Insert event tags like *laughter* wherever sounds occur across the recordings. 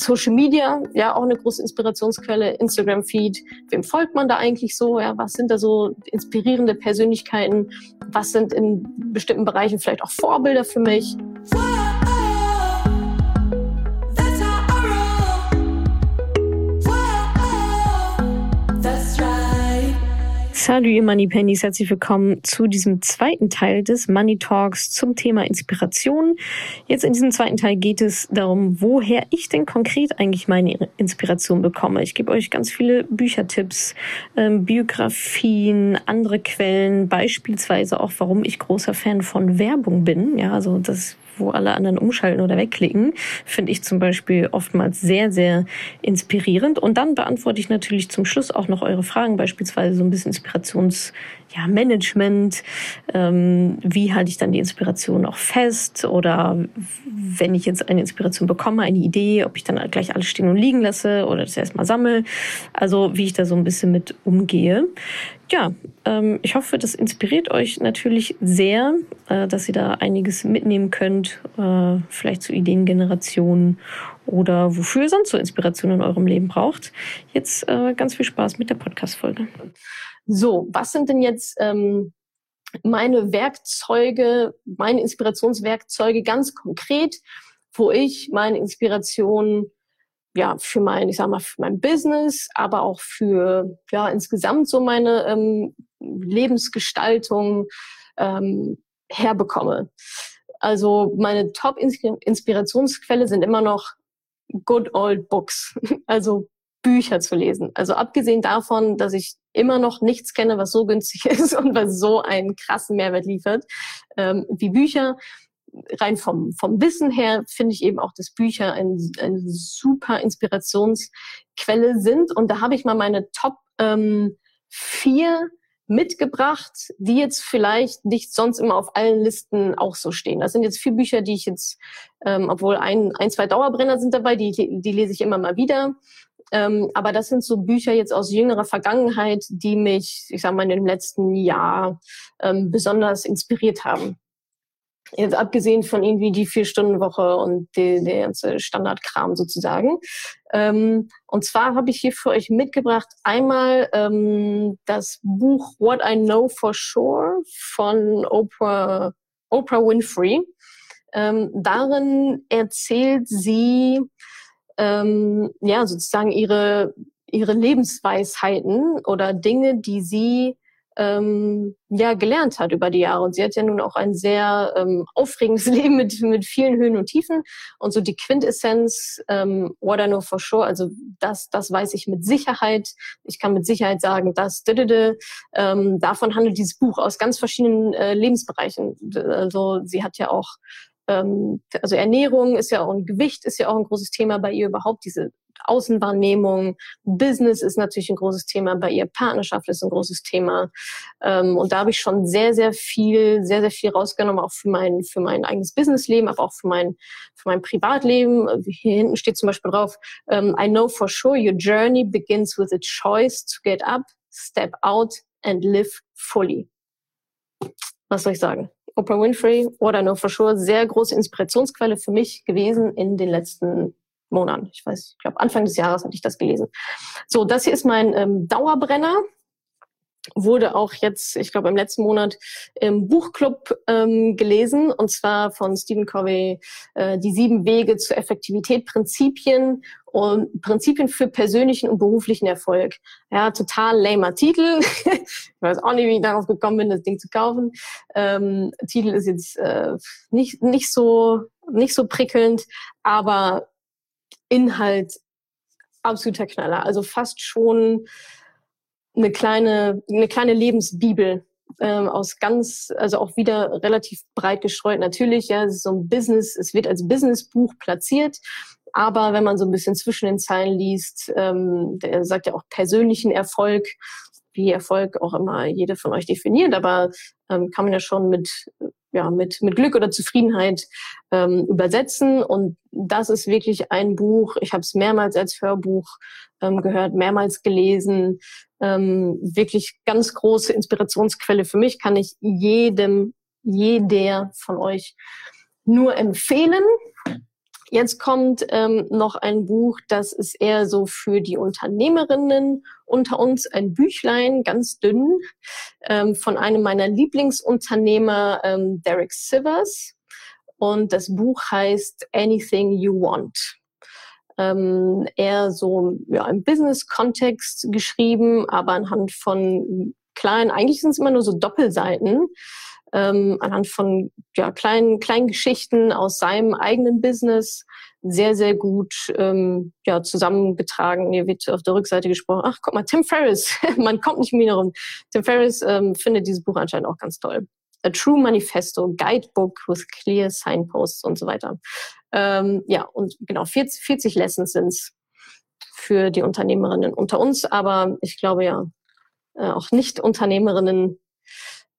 Social Media, ja, auch eine große Inspirationsquelle, Instagram-Feed. Wem folgt man da eigentlich so? Ja, was sind da so inspirierende Persönlichkeiten? Was sind in bestimmten Bereichen vielleicht auch Vorbilder für mich? Salut ihr Money Pennies, herzlich willkommen zu diesem zweiten Teil des Money Talks zum Thema Inspiration. Jetzt in diesem zweiten Teil geht es darum, woher ich denn konkret eigentlich meine Inspiration bekomme. Ich gebe euch ganz viele Büchertipps, ähm, Biografien, andere Quellen, beispielsweise auch, warum ich großer Fan von Werbung bin. Ja, also das wo alle anderen umschalten oder wegklicken, finde ich zum Beispiel oftmals sehr, sehr inspirierend. Und dann beantworte ich natürlich zum Schluss auch noch eure Fragen, beispielsweise so ein bisschen Inspirations, ja, Management, ähm, wie halte ich dann die Inspiration auch fest oder wenn ich jetzt eine Inspiration bekomme, eine Idee, ob ich dann gleich alles stehen und liegen lasse oder das erstmal sammle. Also wie ich da so ein bisschen mit umgehe ja, ähm, ich hoffe, das inspiriert euch natürlich sehr, äh, dass ihr da einiges mitnehmen könnt, äh, vielleicht zu Ideengenerationen oder wofür ihr sonst so Inspiration in eurem Leben braucht. Jetzt äh, ganz viel Spaß mit der Podcast-Folge. So, was sind denn jetzt ähm, meine Werkzeuge, meine Inspirationswerkzeuge ganz konkret, wo ich meine Inspiration ja, für mein, ich sag mal, für mein Business, aber auch für, ja, insgesamt so meine ähm, Lebensgestaltung ähm, herbekomme. Also meine Top-Inspirationsquelle sind immer noch good old books, *laughs* also Bücher zu lesen. Also abgesehen davon, dass ich immer noch nichts kenne, was so günstig *laughs* ist und was so einen krassen Mehrwert liefert, ähm, wie Bücher, rein vom, vom Wissen her finde ich eben auch, dass Bücher ein, eine super Inspirationsquelle sind. Und da habe ich mal meine Top ähm, vier mitgebracht, die jetzt vielleicht nicht sonst immer auf allen Listen auch so stehen. Das sind jetzt vier Bücher, die ich jetzt, ähm, obwohl ein, ein, zwei Dauerbrenner sind dabei, die, die lese ich immer mal wieder. Ähm, aber das sind so Bücher jetzt aus jüngerer Vergangenheit, die mich, ich sag mal, in dem letzten Jahr ähm, besonders inspiriert haben. Jetzt abgesehen von irgendwie die Vier-Stunden-Woche und der ganze Standardkram sozusagen. Ähm, und zwar habe ich hier für euch mitgebracht einmal ähm, das Buch What I Know for Sure von Oprah, Oprah Winfrey. Ähm, darin erzählt sie ähm, ja sozusagen ihre ihre Lebensweisheiten oder Dinge, die sie ähm, ja gelernt hat über die Jahre. Und sie hat ja nun auch ein sehr ähm, aufregendes *laughs* Leben mit, mit vielen Höhen und Tiefen. Und so die Quintessenz, ähm, what I know for sure, also das, das weiß ich mit Sicherheit. Ich kann mit Sicherheit sagen, das, ähm, davon handelt dieses Buch aus ganz verschiedenen äh, Lebensbereichen. Also sie hat ja auch ähm, also Ernährung ist ja auch ein Gewicht ist ja auch ein großes Thema bei ihr überhaupt diese Außenwahrnehmung, Business ist natürlich ein großes Thema bei ihr, Partnerschaft ist ein großes Thema. Ähm, und da habe ich schon sehr, sehr viel, sehr, sehr viel rausgenommen, auch für mein, für mein eigenes Businessleben, aber auch für mein, für mein Privatleben. Hier hinten steht zum Beispiel drauf, um, I know for sure your journey begins with a choice to get up, step out and live fully. Was soll ich sagen? Oprah Winfrey, What I Know for Sure, sehr große Inspirationsquelle für mich gewesen in den letzten Monaten. Ich weiß, ich glaube Anfang des Jahres hatte ich das gelesen. So, das hier ist mein ähm, Dauerbrenner. Wurde auch jetzt, ich glaube, im letzten Monat im Buchclub ähm, gelesen, und zwar von Stephen Covey, äh, die sieben Wege zur Effektivität, Prinzipien und Prinzipien für persönlichen und beruflichen Erfolg. Ja, total lamer Titel. *laughs* ich weiß auch nicht, wie ich darauf gekommen bin, das Ding zu kaufen. Ähm, Titel ist jetzt äh, nicht, nicht so nicht so prickelnd, aber Inhalt absoluter Knaller. Also fast schon eine kleine, eine kleine Lebensbibel ähm, aus ganz, also auch wieder relativ breit gestreut. Natürlich, ja, es ist so ein Business, es wird als Businessbuch platziert, aber wenn man so ein bisschen zwischen den Zeilen liest, ähm, der sagt ja auch persönlichen Erfolg, wie Erfolg auch immer jede von euch definiert, aber ähm, kann man ja schon mit ja, mit, mit Glück oder Zufriedenheit ähm, übersetzen. Und das ist wirklich ein Buch. Ich habe es mehrmals als Hörbuch ähm, gehört, mehrmals gelesen. Ähm, wirklich ganz große Inspirationsquelle für mich. Kann ich jedem, jeder von euch nur empfehlen. Jetzt kommt ähm, noch ein Buch, das ist eher so für die Unternehmerinnen unter uns, ein Büchlein, ganz dünn, ähm, von einem meiner Lieblingsunternehmer, ähm, Derek Sivers. Und das Buch heißt Anything You Want. Ähm, eher so ja, im Business-Kontext geschrieben, aber anhand von kleinen, eigentlich sind es immer nur so Doppelseiten, ähm, anhand von ja, kleinen, kleinen Geschichten aus seinem eigenen Business sehr, sehr gut ähm, ja, zusammengetragen. Hier wird auf der Rückseite gesprochen, ach guck mal, Tim Ferriss, *laughs* man kommt nicht mehr rum. Tim Ferriss ähm, findet dieses Buch anscheinend auch ganz toll. A True Manifesto, Guidebook with clear signposts und so weiter. Ähm, ja, und genau, 40, 40 Lessons sind's für die Unternehmerinnen unter uns, aber ich glaube ja, äh, auch Nicht-Unternehmerinnen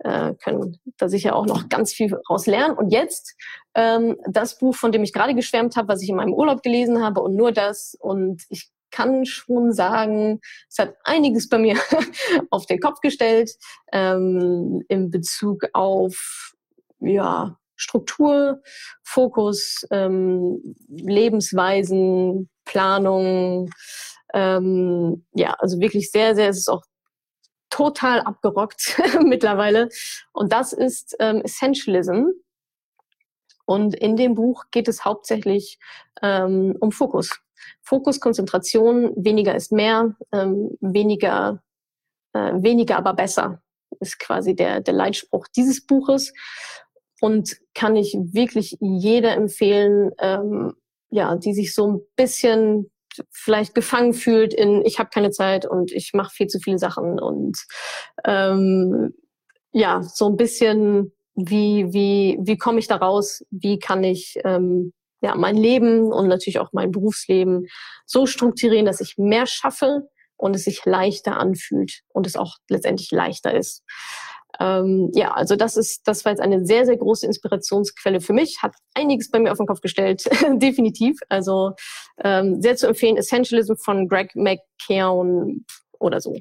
äh, können da sicher auch noch ganz viel raus lernen. Und jetzt ähm, das Buch, von dem ich gerade geschwärmt habe, was ich in meinem Urlaub gelesen habe und nur das. Und ich kann schon sagen, es hat einiges bei mir *laughs* auf den Kopf gestellt ähm, in Bezug auf ja Struktur, Fokus, ähm, Lebensweisen, Planung. Ähm, ja, also wirklich sehr, sehr, es ist auch total abgerockt *laughs* mittlerweile. Und das ist ähm, Essentialism. Und in dem Buch geht es hauptsächlich ähm, um Fokus. Fokus, Konzentration, weniger ist mehr, ähm, weniger, äh, weniger aber besser ist quasi der, der Leitspruch dieses Buches und kann ich wirklich jeder empfehlen, ähm, ja, die sich so ein bisschen vielleicht gefangen fühlt in ich habe keine Zeit und ich mache viel zu viele Sachen und ähm, ja so ein bisschen wie wie wie komme ich da raus? Wie kann ich ähm, ja mein Leben und natürlich auch mein Berufsleben so strukturieren dass ich mehr schaffe und es sich leichter anfühlt und es auch letztendlich leichter ist ähm, ja, also das ist, das war jetzt eine sehr, sehr große Inspirationsquelle für mich, hat einiges bei mir auf den Kopf gestellt, *laughs* definitiv. Also ähm, sehr zu empfehlen, Essentialism von Greg McKeown oder so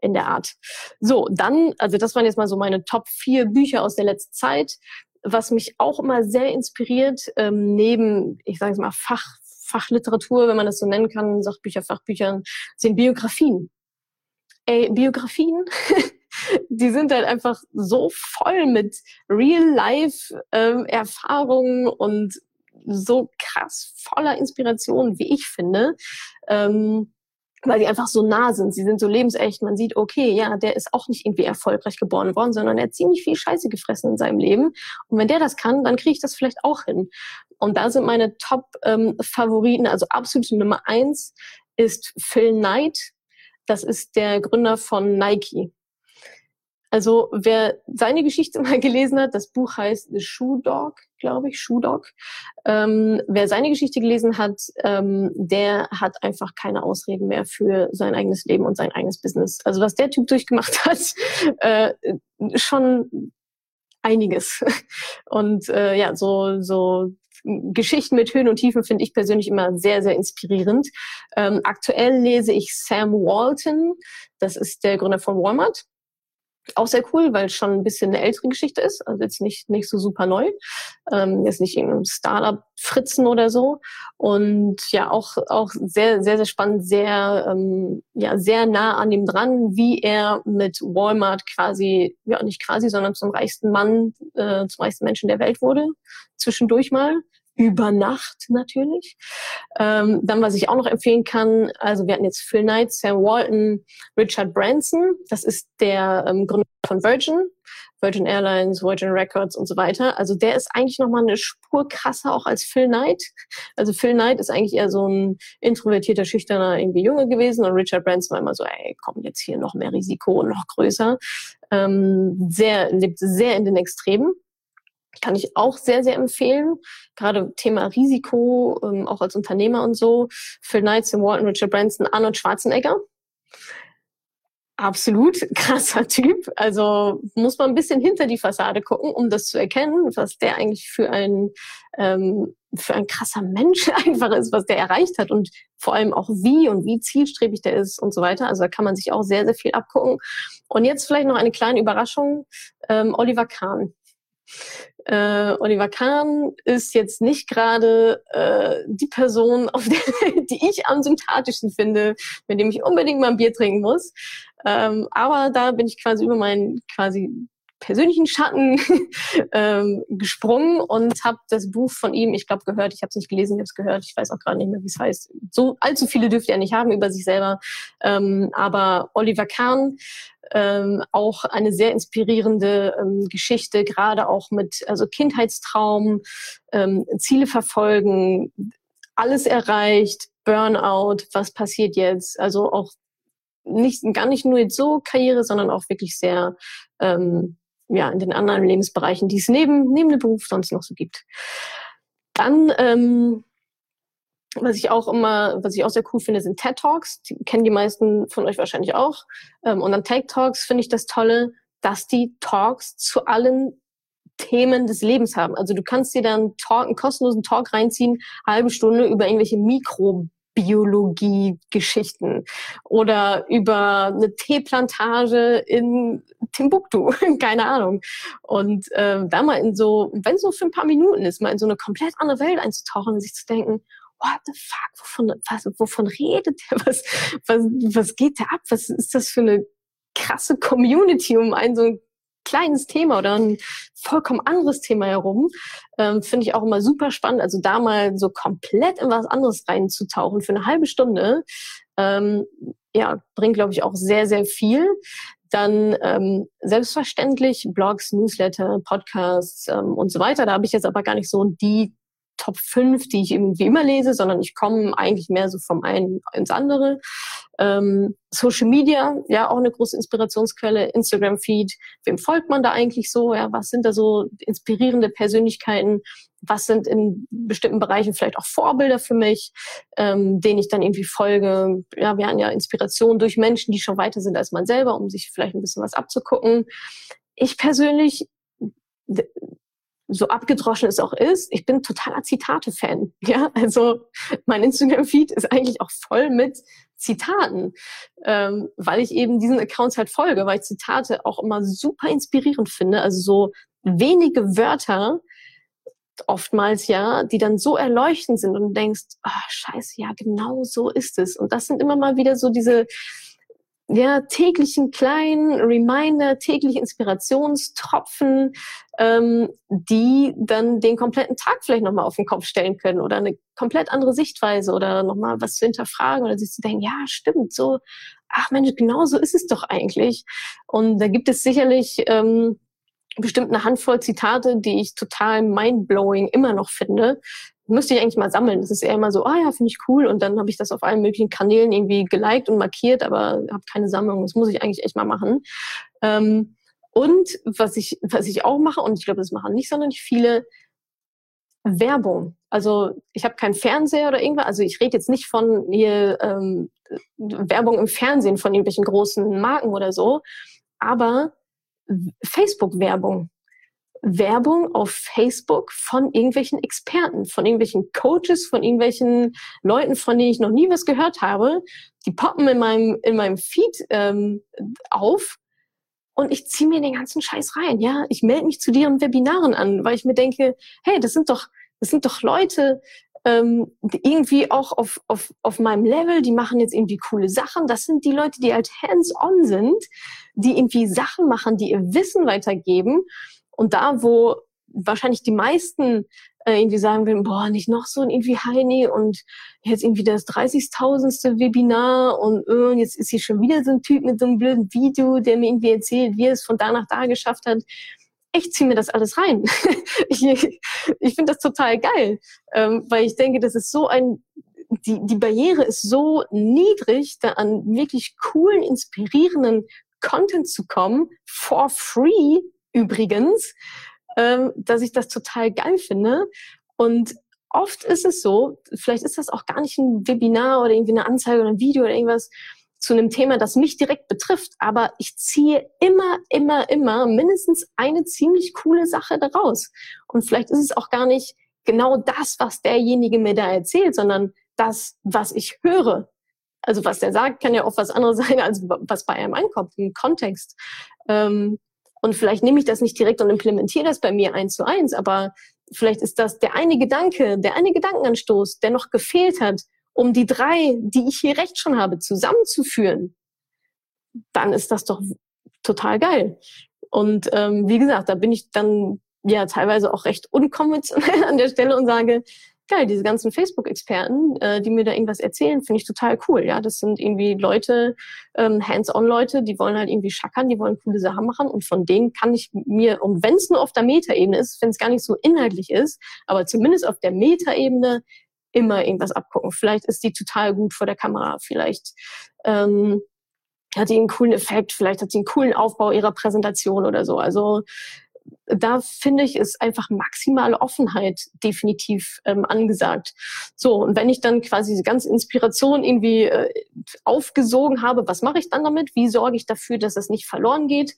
in der Art. So, dann, also das waren jetzt mal so meine Top vier Bücher aus der letzten Zeit. Was mich auch immer sehr inspiriert, ähm, neben, ich sage es mal, Fach, Fachliteratur, wenn man das so nennen kann, Sachbücher, Fachbüchern, sind Biografien. Ey, Biografien *laughs* die sind halt einfach so voll mit Real-Life-Erfahrungen ähm, und so krass voller Inspiration, wie ich finde. Ähm, weil die einfach so nah sind. Sie sind so lebensecht. Man sieht, okay, ja, der ist auch nicht irgendwie erfolgreich geboren worden, sondern er hat ziemlich viel Scheiße gefressen in seinem Leben. Und wenn der das kann, dann kriege ich das vielleicht auch hin. Und da sind meine Top-Favoriten, ähm, also absolute Nummer eins ist Phil Knight. Das ist der Gründer von Nike. Also wer seine Geschichte *laughs* mal gelesen hat, das Buch heißt The Shoe Dog, glaube ich, Shoe Dog. Ähm, wer seine Geschichte gelesen hat, ähm, der hat einfach keine Ausreden mehr für sein eigenes Leben und sein eigenes Business. Also was der Typ durchgemacht *laughs* hat, äh, schon einiges. *laughs* Und äh, ja, so so Geschichten mit Höhen und Tiefen finde ich persönlich immer sehr, sehr inspirierend. Ähm, aktuell lese ich Sam Walton, das ist der Gründer von Walmart auch sehr cool, weil es schon ein bisschen eine ältere Geschichte ist, also jetzt nicht nicht so super neu, ähm, jetzt nicht irgendein Startup Fritzen oder so. Und ja auch auch sehr sehr sehr spannend, sehr ähm, ja sehr nah an ihm dran, wie er mit Walmart quasi ja nicht quasi, sondern zum reichsten Mann, äh, zum reichsten Menschen der Welt wurde zwischendurch mal über Nacht natürlich. Ähm, dann, was ich auch noch empfehlen kann, also wir hatten jetzt Phil Knight, Sam Walton, Richard Branson, das ist der ähm, Gründer von Virgin, Virgin Airlines, Virgin Records und so weiter. Also der ist eigentlich nochmal eine Spur krasser auch als Phil Knight. Also Phil Knight ist eigentlich eher so ein introvertierter, schüchterner irgendwie Junge gewesen und Richard Branson war immer so, ey, komm jetzt hier noch mehr Risiko und noch größer. Ähm, sehr, lebt sehr in den Extremen. Kann ich auch sehr, sehr empfehlen. Gerade Thema Risiko, ähm, auch als Unternehmer und so. Phil Knight, Sam Walton, Richard Branson, Arnold Schwarzenegger. Absolut *laughs* krasser Typ. Also muss man ein bisschen hinter die Fassade gucken, um das zu erkennen, was der eigentlich für ein ähm, für ein krasser Mensch *laughs* einfach ist, was der erreicht hat und vor allem auch wie und wie zielstrebig der ist und so weiter. Also da kann man sich auch sehr, sehr viel abgucken. Und jetzt vielleicht noch eine kleine Überraschung. Ähm, Oliver Kahn Äh, Oliver Kahn ist jetzt nicht gerade äh, die Person, *laughs* auf der, die ich am sympathischsten finde, mit dem ich unbedingt mal ein Bier trinken muss. Ähm, aber da bin ich quasi über meinen quasi persönlichen Schatten *laughs* ähm, gesprungen und habe das Buch von ihm, ich glaube, gehört. Ich habe es nicht gelesen, ich habe es gehört. Ich weiß auch gerade nicht mehr, wie es heißt. So allzu viele dürfte er nicht haben über sich selber. Ähm, aber Oliver Kahn, ähm, auch eine sehr inspirierende ähm, Geschichte, gerade auch mit also Kindheitstraum, ähm, Ziele verfolgen, alles erreicht, Burnout, was passiert jetzt? Also auch nicht gar nicht nur jetzt so Karriere, sondern auch wirklich sehr ähm, ja, in den anderen Lebensbereichen, die es neben, neben dem Beruf sonst noch so gibt. Dann, ähm, was ich auch immer, was ich auch sehr cool finde, sind TED Talks. Die kennen die meisten von euch wahrscheinlich auch. Ähm, und an TED Talks finde ich das Tolle, dass die Talks zu allen Themen des Lebens haben. Also du kannst dir dann Talk, einen kostenlosen Talk reinziehen, halbe Stunde über irgendwelche Mikro Biologie-Geschichten oder über eine Teeplantage in Timbuktu, *laughs* keine Ahnung. Und äh, da mal in so, wenn es so für ein paar Minuten ist, mal in so eine komplett andere Welt einzutauchen und sich zu denken, what the fuck, wovon, was, wovon redet der? Was, was, was geht der ab? Was ist das für eine krasse Community um ein so ein kleines Thema oder ein vollkommen anderes Thema herum, ähm, finde ich auch immer super spannend. Also da mal so komplett in was anderes reinzutauchen für eine halbe Stunde, ähm, ja, bringt, glaube ich, auch sehr, sehr viel. Dann ähm, selbstverständlich Blogs, Newsletter, Podcasts ähm, und so weiter. Da habe ich jetzt aber gar nicht so die Top 5, die ich irgendwie immer lese, sondern ich komme eigentlich mehr so vom einen ins andere. Ähm, Social Media, ja, auch eine große Inspirationsquelle. Instagram-Feed, wem folgt man da eigentlich so? Ja, was sind da so inspirierende Persönlichkeiten? Was sind in bestimmten Bereichen vielleicht auch Vorbilder für mich, ähm, denen ich dann irgendwie folge? Ja, wir haben ja Inspiration durch Menschen, die schon weiter sind als man selber, um sich vielleicht ein bisschen was abzugucken. Ich persönlich so abgedroschen es auch ist, ich bin totaler Zitate-Fan. *laughs* Ja, also mein Instagram-Feed ist eigentlich auch voll mit Zitaten, ähm, weil ich eben diesen Accounts halt folge, weil ich Zitate auch immer super inspirierend finde. Also so wenige Wörter, oftmals ja, die dann so erleuchtend sind und denkst, ah, scheiße, ja, genau so ist es. Und das sind immer mal wieder so diese ja, täglichen kleinen Reminder, tägliche Inspirationstropfen, ähm, die dann den kompletten Tag vielleicht nochmal auf den Kopf stellen können oder eine komplett andere Sichtweise oder nochmal was zu hinterfragen oder sich zu denken, ja, stimmt, so, ach Mensch, genau so ist es doch eigentlich. Und da gibt es sicherlich ähm, bestimmt eine Handvoll Zitate, die ich total mindblowing immer noch finde, müsste ich eigentlich mal sammeln. Das ist eher immer so, ah ja, finde ich cool. Und dann habe ich das auf allen möglichen Kanälen irgendwie geliked und markiert, aber habe keine Sammlung. Das muss ich eigentlich echt mal machen. Ähm, und was ich, was ich auch mache, und ich glaube, das machen nicht sondern viele, Werbung. Also ich habe keinen Fernseher oder irgendwas. Also ich rede jetzt nicht von hier ähm, Werbung im Fernsehen von irgendwelchen großen Marken oder so, aber Facebook-Werbung. Werbung auf Facebook von irgendwelchen Experten, von irgendwelchen Coaches, von irgendwelchen Leuten, von denen ich noch nie was gehört habe. Die poppen in meinem, in meinem Feed ähm, auf und ich ziehe mir den ganzen Scheiß rein. Ja, ich melde mich zu deren Webinaren an, weil ich mir denke, hey, das sind doch, das sind doch Leute, ähm, irgendwie auch auf, auf, auf meinem Level, die machen jetzt irgendwie coole Sachen. Das sind die Leute, die halt hands-on sind, die irgendwie Sachen machen, die ihr Wissen weitergeben. Und da, wo wahrscheinlich die meisten äh, irgendwie sagen würden, boah, nicht noch so ein irgendwie Heini und jetzt irgendwie das 30.000. Webinar und äh, jetzt ist hier schon wieder so ein Typ mit so einem blöden Video, der mir irgendwie erzählt, wie er es von da nach da geschafft hat. Ich ziehe mir das alles rein. *laughs* ich ich finde das total geil, ähm, weil ich denke, das ist so ein, die, die Barriere ist so niedrig, da an wirklich coolen, inspirierenden Content zu kommen, for free, übrigens, ähm, dass ich das total geil finde. Und oft ist es so, vielleicht ist das auch gar nicht ein Webinar oder irgendwie eine Anzeige oder ein Video oder irgendwas zu einem Thema, das mich direkt betrifft, aber ich ziehe immer, immer, immer mindestens eine ziemlich coole Sache daraus. Und vielleicht ist es auch gar nicht genau das, was derjenige mir da erzählt, sondern das, was ich höre. Also was der sagt, kann ja auch was anderes *laughs* sein, als was bei einem ankommt im Kontext. Ähm, Und vielleicht nehme ich das nicht direkt und implementiere das bei mir eins zu eins, aber vielleicht ist das der eine Gedanke, der eine Gedankenanstoß, der noch gefehlt hat, um die drei, die ich hier recht schon habe, zusammenzuführen. Dann ist das doch total geil. Und ähm, wie gesagt, da bin ich dann ja teilweise auch recht unkonventionell *laughs* an der Stelle und sage, geil, diese ganzen Facebook-Experten, äh, die mir da irgendwas erzählen, finde ich total cool. Ja, das sind irgendwie Leute, ähm, Hands-on-Leute, die wollen halt irgendwie schackern, die wollen coole Sachen machen und von denen kann ich mir, und wenn es nur auf der Metaebene ist, wenn es gar nicht so inhaltlich ist, aber zumindest auf der Metaebene immer irgendwas abgucken. Vielleicht ist die total gut vor der Kamera, vielleicht ähm, hat die einen coolen Effekt, vielleicht hat sie einen coolen Aufbau ihrer Präsentation oder so. Also da finde ich, ist einfach maximale Offenheit definitiv ähm, angesagt. So, und wenn ich dann quasi diese ganze Inspiration irgendwie äh, aufgesogen habe, was mache ich dann damit? Wie sorge ich dafür, dass das nicht verloren geht?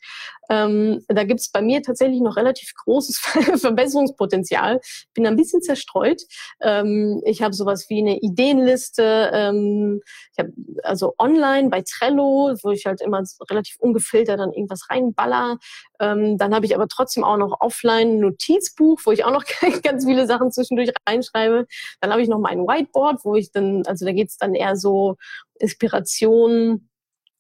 Ähm, da gibt es bei mir tatsächlich noch relativ großes *laughs* Verbesserungspotenzial. Bin ein bisschen zerstreut. Ähm, ich habe sowas wie eine Ideenliste. Ähm, ich habe also online bei Trello, wo ich halt immer relativ ungefiltert dann irgendwas reinballer. Ähm, dann habe ich aber trotzdem auch noch offline Notizbuch, wo ich auch noch *laughs* ganz viele Sachen zwischendurch reinschreibe. Dann habe ich noch mein Whiteboard, wo ich dann, also da geht's dann eher so Inspiration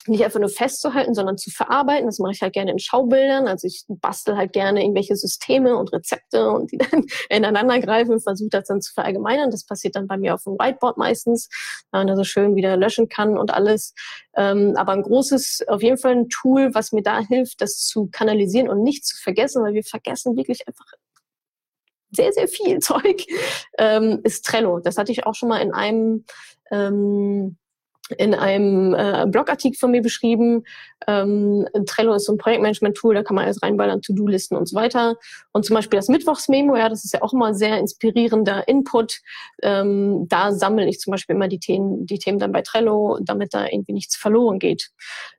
nicht einfach nur festzuhalten, sondern zu verarbeiten. Das mache ich halt gerne in Schaubildern. Also ich bastel halt gerne irgendwelche Systeme und Rezepte und die dann *laughs* ineinander greifen und versuche das dann zu verallgemeinern. Das passiert dann bei mir auf dem Whiteboard meistens, da man da so schön wieder löschen kann und alles. Ähm, aber ein großes, auf jeden Fall ein Tool, was mir da hilft, das zu kanalisieren und nicht zu vergessen, weil wir vergessen wirklich einfach sehr, sehr viel *laughs* Zeug, ähm, ist Trello. Das hatte ich auch schon mal in einem ähm, in einem äh, Blogartikel von mir beschrieben. Ähm, Trello ist so ein Projektmanagement-Tool, da kann man alles reinballern, To-Do-Listen und so weiter. Und zum Beispiel das Mittwochsmemo, ja, das ist ja auch immer sehr inspirierender Input. Ähm, da sammle ich zum Beispiel immer die Themen, die Themen dann bei Trello, damit da irgendwie nichts verloren geht.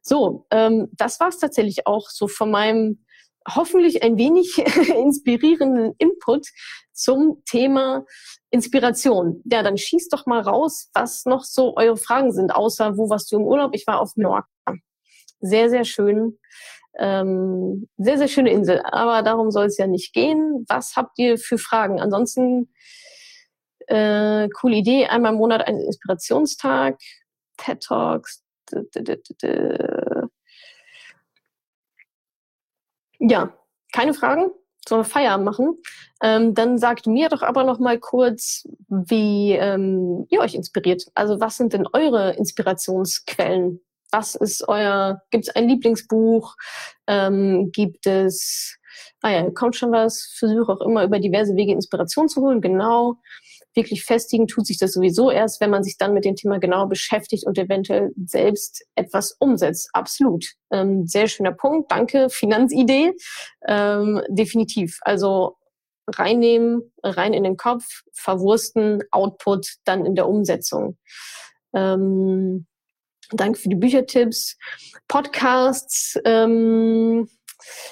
So, ähm, das war es tatsächlich auch so von meinem hoffentlich ein wenig *laughs* inspirierenden Input zum Thema Inspiration. Ja, dann schießt doch mal raus, was noch so eure Fragen sind, außer wo warst du im Urlaub? Ich war auf Mallorca. Sehr, sehr schön. Ähm, sehr, sehr schöne Insel. Aber darum soll es ja nicht gehen. Was habt ihr für Fragen? Ansonsten, äh, coole Idee. Einmal im Monat ein Inspirationstag, TED Talks. Ja, keine Fragen? Sollen wir Feierabend machen? Ähm, dann sagt mir doch aber noch mal kurz, wie ähm, ihr euch inspiriert. Also was sind denn eure Inspirationsquellen? Was ist euer, gibt es ein Lieblingsbuch? Ähm, gibt es, ah ja, kommt schon was, versuche auch immer über diverse Wege Inspiration zu holen, genau wirklich festigen tut sich das sowieso erst, wenn man sich dann mit dem Thema genau beschäftigt und eventuell selbst etwas umsetzt. Absolut. Ähm, sehr schöner Punkt. Danke. Finanzidee. Ähm, definitiv. Also reinnehmen, rein in den Kopf, verwursten, Output, dann in der Umsetzung. Ähm, danke für die Büchertipps. Podcasts. Ähm,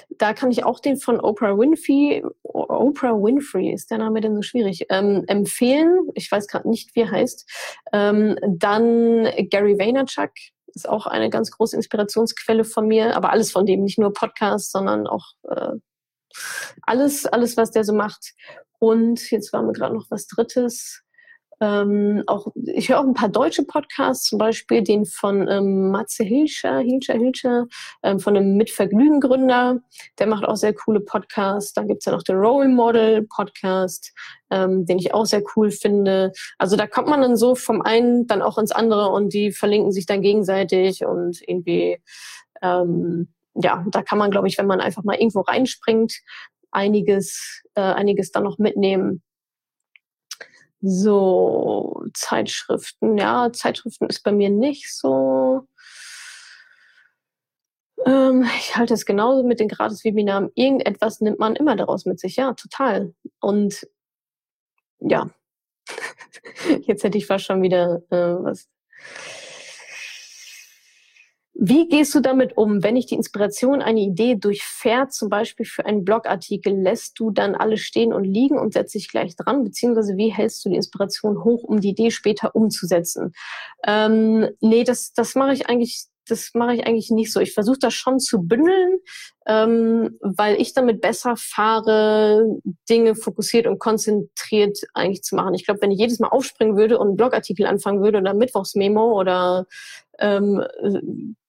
da kann ich auch den von Oprah Winfrey, Oprah Winfrey, ist der Name denn so schwierig, ähm, empfehlen. Ich weiß gerade nicht, wie er heißt. Ähm, dann Gary Vaynerchuk ist auch eine ganz große Inspirationsquelle von mir, aber alles von dem, nicht nur Podcasts, sondern auch äh, alles, alles, was der so macht. Und jetzt war mir gerade noch was Drittes. Ähm, auch, ich höre auch ein paar deutsche Podcasts, zum Beispiel den von ähm, Matze Hilscher, Hilscher, Hilscher, ähm, von einem Mitvergnügen-Gründer. Der macht auch sehr coole Podcasts. Dann gibt's ja noch den Role Model Podcast, ähm, den ich auch sehr cool finde. Also da kommt man dann so vom einen dann auch ins andere und die verlinken sich dann gegenseitig und irgendwie, ähm, ja, da kann man, glaube ich, wenn man einfach mal irgendwo reinspringt, einiges, äh, einiges dann noch mitnehmen. So, Zeitschriften. Ja, Zeitschriften ist bei mir nicht so. Ähm, ich halte es genauso mit den Gratis-Webinaren. Irgendetwas nimmt man immer daraus mit sich. Ja, total. Und ja, *laughs* jetzt hätte ich fast schon wieder äh, was wie gehst du damit um, wenn ich die Inspiration eine Idee durchfährt, zum Beispiel für einen Blogartikel, lässt du dann alles stehen und liegen und setzt dich gleich dran, beziehungsweise wie hältst du die Inspiration hoch, um die Idee später umzusetzen? Ähm, nee, das, das mache ich eigentlich das mache ich eigentlich nicht so. Ich versuche das schon zu bündeln, ähm, weil ich damit besser fahre, Dinge fokussiert und konzentriert eigentlich zu machen. Ich glaube, wenn ich jedes Mal aufspringen würde und einen Blogartikel anfangen würde oder Mittwochsmemo oder ähm,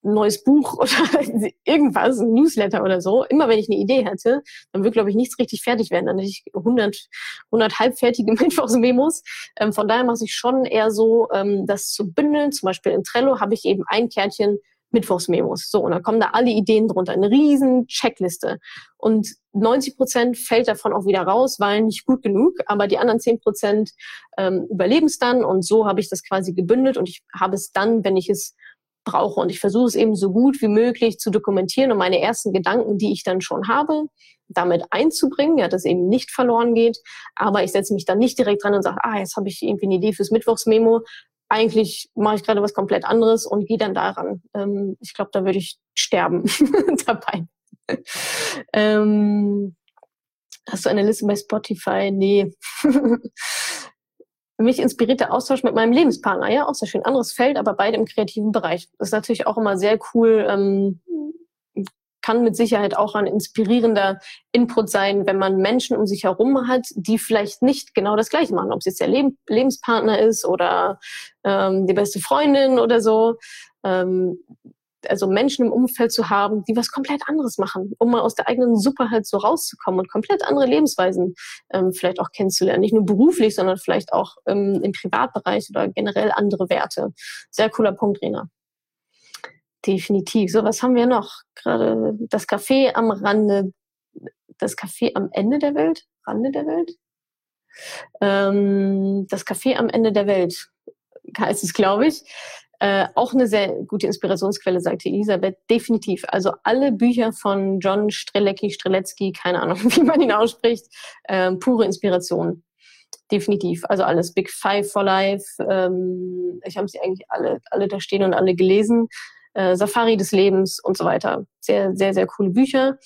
neues Buch *laughs* oder irgendwas, ein Newsletter oder so, immer wenn ich eine Idee hätte, dann würde, glaube ich, nichts richtig fertig werden. Dann hätte ich 100, 100 halbfertige *laughs* Mittwochsmemos. Ähm, von daher mache ich schon eher so, ähm, das zu bündeln. Zum Beispiel in Trello habe ich eben ein Kärtchen Mittwochsmemos. So, und dann kommen da alle Ideen drunter. Eine riesen Checkliste. Und 90 Prozent fällt davon auch wieder raus, weil nicht gut genug. Aber die anderen 10 Prozent ähm, überleben es dann. Und so habe ich das quasi gebündelt. Und ich habe es dann, wenn ich es brauche. Und ich versuche es eben so gut wie möglich zu dokumentieren und meine ersten Gedanken, die ich dann schon habe, damit einzubringen, ja, dass eben nicht verloren geht. Aber ich setze mich dann nicht direkt dran und sage, ah, jetzt habe ich irgendwie eine Idee fürs Mittwochsmemo. Eigentlich mache ich gerade was komplett anderes und gehe dann daran. Ähm, ich glaube, da würde ich sterben *laughs* dabei. ähm, hast du eine Liste bei Spotify? Nee. *laughs* mich inspiriert der Austausch mit meinem Lebenspartner, ja, auch sehr schön. Anderes Feld, aber beide im kreativen Bereich. Das ist natürlich auch immer sehr cool, ähm, kann mit Sicherheit auch ein inspirierender Input sein, wenn man Menschen um sich herum hat, die vielleicht nicht genau das Gleiche machen, ob es jetzt der Leb Lebenspartner ist oder ähm, die beste Freundin oder so. Ähm, also Menschen im Umfeld zu haben, die was komplett anderes machen, um mal aus der eigenen halt so rauszukommen und komplett andere Lebensweisen ähm, vielleicht auch kennenzulernen. Nicht nur beruflich, sondern vielleicht auch ähm, im Privatbereich oder generell andere Werte. Sehr cooler Punkt, Rena. Definitiv. So, was haben wir noch? Gerade das Café am Rande, das Café am Ende der Welt? Rande der Welt? Ähm, das Café am Ende der Welt heißt es, glaube ich. Äh, auch eine sehr gute Inspirationsquelle, sagte Elisabeth. Definitiv. Also alle Bücher von John Strelecki, Strelecki, keine Ahnung, *laughs* wie man ihn ausspricht, äh, pure Inspiration. Definitiv. Also alles Big Five for Life. Ähm, ich habe sie eigentlich alle, alle da stehen und alle gelesen. Äh, Safari des Lebens und so weiter. Sehr, sehr, sehr coole Bücher.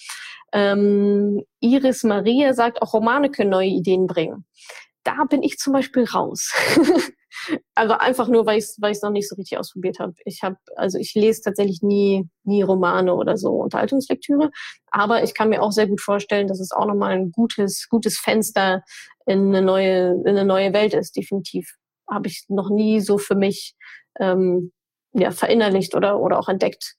Ähm, Iris Maria sagt, auch Romane können neue Ideen bringen. Da bin ich zum Beispiel raus. *laughs* also einfach nur, weil ich es weil noch nicht so richtig ausprobiert habe. Ich habe, also ich lese tatsächlich nie, nie Romane oder so Unterhaltungslektüre, aber ich kann mir auch sehr gut vorstellen, dass es auch nochmal ein gutes, gutes Fenster in eine neue, in eine neue Welt ist, definitiv. Habe ich noch nie so für mich ähm, ja, verinnerlicht oder, oder auch entdeckt.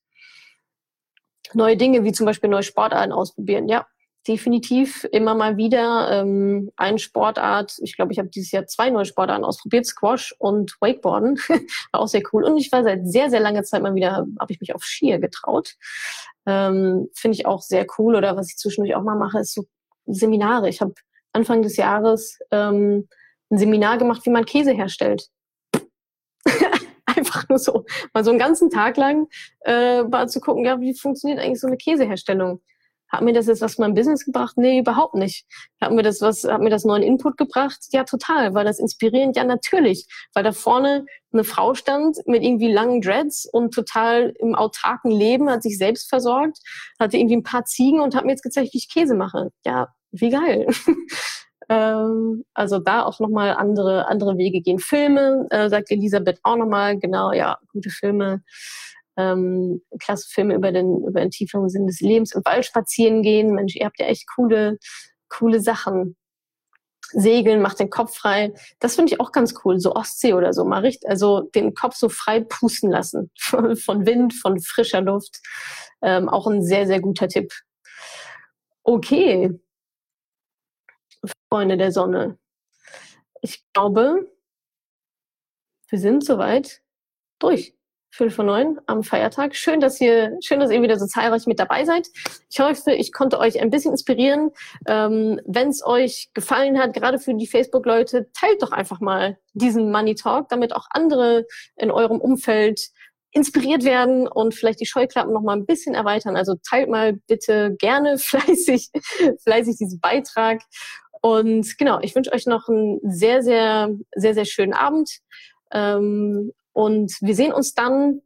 Neue Dinge, wie zum Beispiel neue Sportarten ausprobieren. Ja, definitiv immer mal wieder ähm, eine Sportart. Ich glaube, ich habe dieses Jahr zwei neue Sportarten ausprobiert, Squash und Wakeboarden. *laughs* War auch sehr cool. Und ich war seit sehr, sehr langer Zeit mal wieder, habe ich mich auf Skier getraut. Ähm, Finde ich auch sehr cool. Oder was ich zwischendurch auch mal mache, ist so Seminare. Ich habe Anfang des Jahres ähm, ein Seminar gemacht, wie man Käse herstellt. *laughs* Einfach nur so, mal so einen ganzen Tag lang äh, mal zu gucken, ja, wie funktioniert eigentlich so eine Käseherstellung hat mir das jetzt was für mein Business gebracht? Nee, überhaupt nicht. Hat mir das was, hat mir das neuen Input gebracht? Ja, total. War das inspirierend? Ja, natürlich. Weil da vorne eine Frau stand mit irgendwie langen Dreads und total im autarken Leben, hat sich selbst versorgt, hatte irgendwie ein paar Ziegen und hat mir jetzt gezeigt, wie ich Käse mache. Ja, wie geil. *laughs* ähm, also da auch nochmal andere, andere Wege gehen. Filme, äh, sagt Elisabeth auch nochmal, genau, ja, gute Filme ähm, klasse Filme über den, über den tieferen Sinn des Lebens, im Wald spazieren gehen. Mensch, ihr habt ja echt coole, coole Sachen. Segeln, macht den Kopf frei. Das finde ich auch ganz cool. So Ostsee oder so. Mal richtig, also den Kopf so frei pusten lassen. *laughs* Von, Wind, von frischer Luft. Ähm, auch ein sehr, sehr guter Tipp. Okay. Freunde der Sonne. Ich glaube, wir sind soweit durch. Viertel vor neun am Feiertag. Schön, dass ihr, schön, dass ihr wieder so zahlreich mit dabei seid. Ich hoffe, ich konnte euch ein bisschen inspirieren. Ähm, Wenn es euch gefallen hat, gerade für die Facebook-Leute, teilt doch einfach mal diesen Money Talk, damit auch andere in eurem Umfeld inspiriert werden und vielleicht die Scheuklappen noch mal ein bisschen erweitern. Also teilt mal bitte gerne *laughs* fleißig, fleißig diesen Beitrag. Und genau, ich wünsche euch noch einen sehr, sehr, sehr, sehr schönen Abend. Ähm, und wir sehen uns dann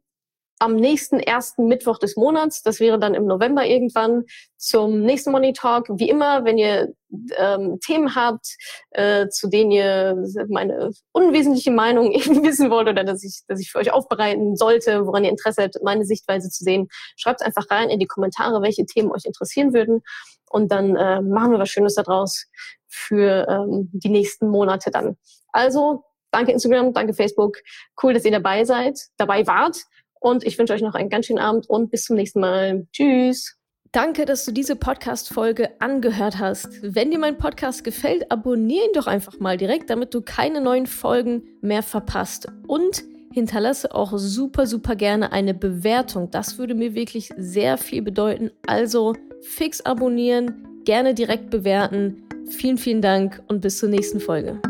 am nächsten ersten Mittwoch des Monats, das wäre dann im November irgendwann, zum nächsten Money Talk. Wie immer, wenn ihr ähm, Themen habt, äh, zu denen ihr meine unwesentliche Meinung *laughs* eben wissen wollt oder dass ich, dass ich für euch aufbereiten sollte, woran ihr Interesse habt, meine Sichtweise zu sehen, schreibt einfach rein in die Kommentare, welche Themen euch interessieren würden. Und dann äh, machen wir was Schönes daraus für ähm, die nächsten Monate dann. Also, danke Instagram, danke Facebook. Cool, dass ihr dabei seid, dabei wart. Und ich wünsche euch noch einen ganz schönen Abend und bis zum nächsten Mal. Tschüss. Danke, dass du diese Podcast-Folge angehört hast. Wenn dir mein Podcast gefällt, abonniere ihn doch einfach mal direkt, damit du keine neuen Folgen mehr verpasst. Und hinterlasse auch super, super gerne eine Bewertung. Das würde mir wirklich sehr viel bedeuten. Also fix abonnieren, gerne direkt bewerten. Vielen, vielen Dank und bis zur nächsten Folge.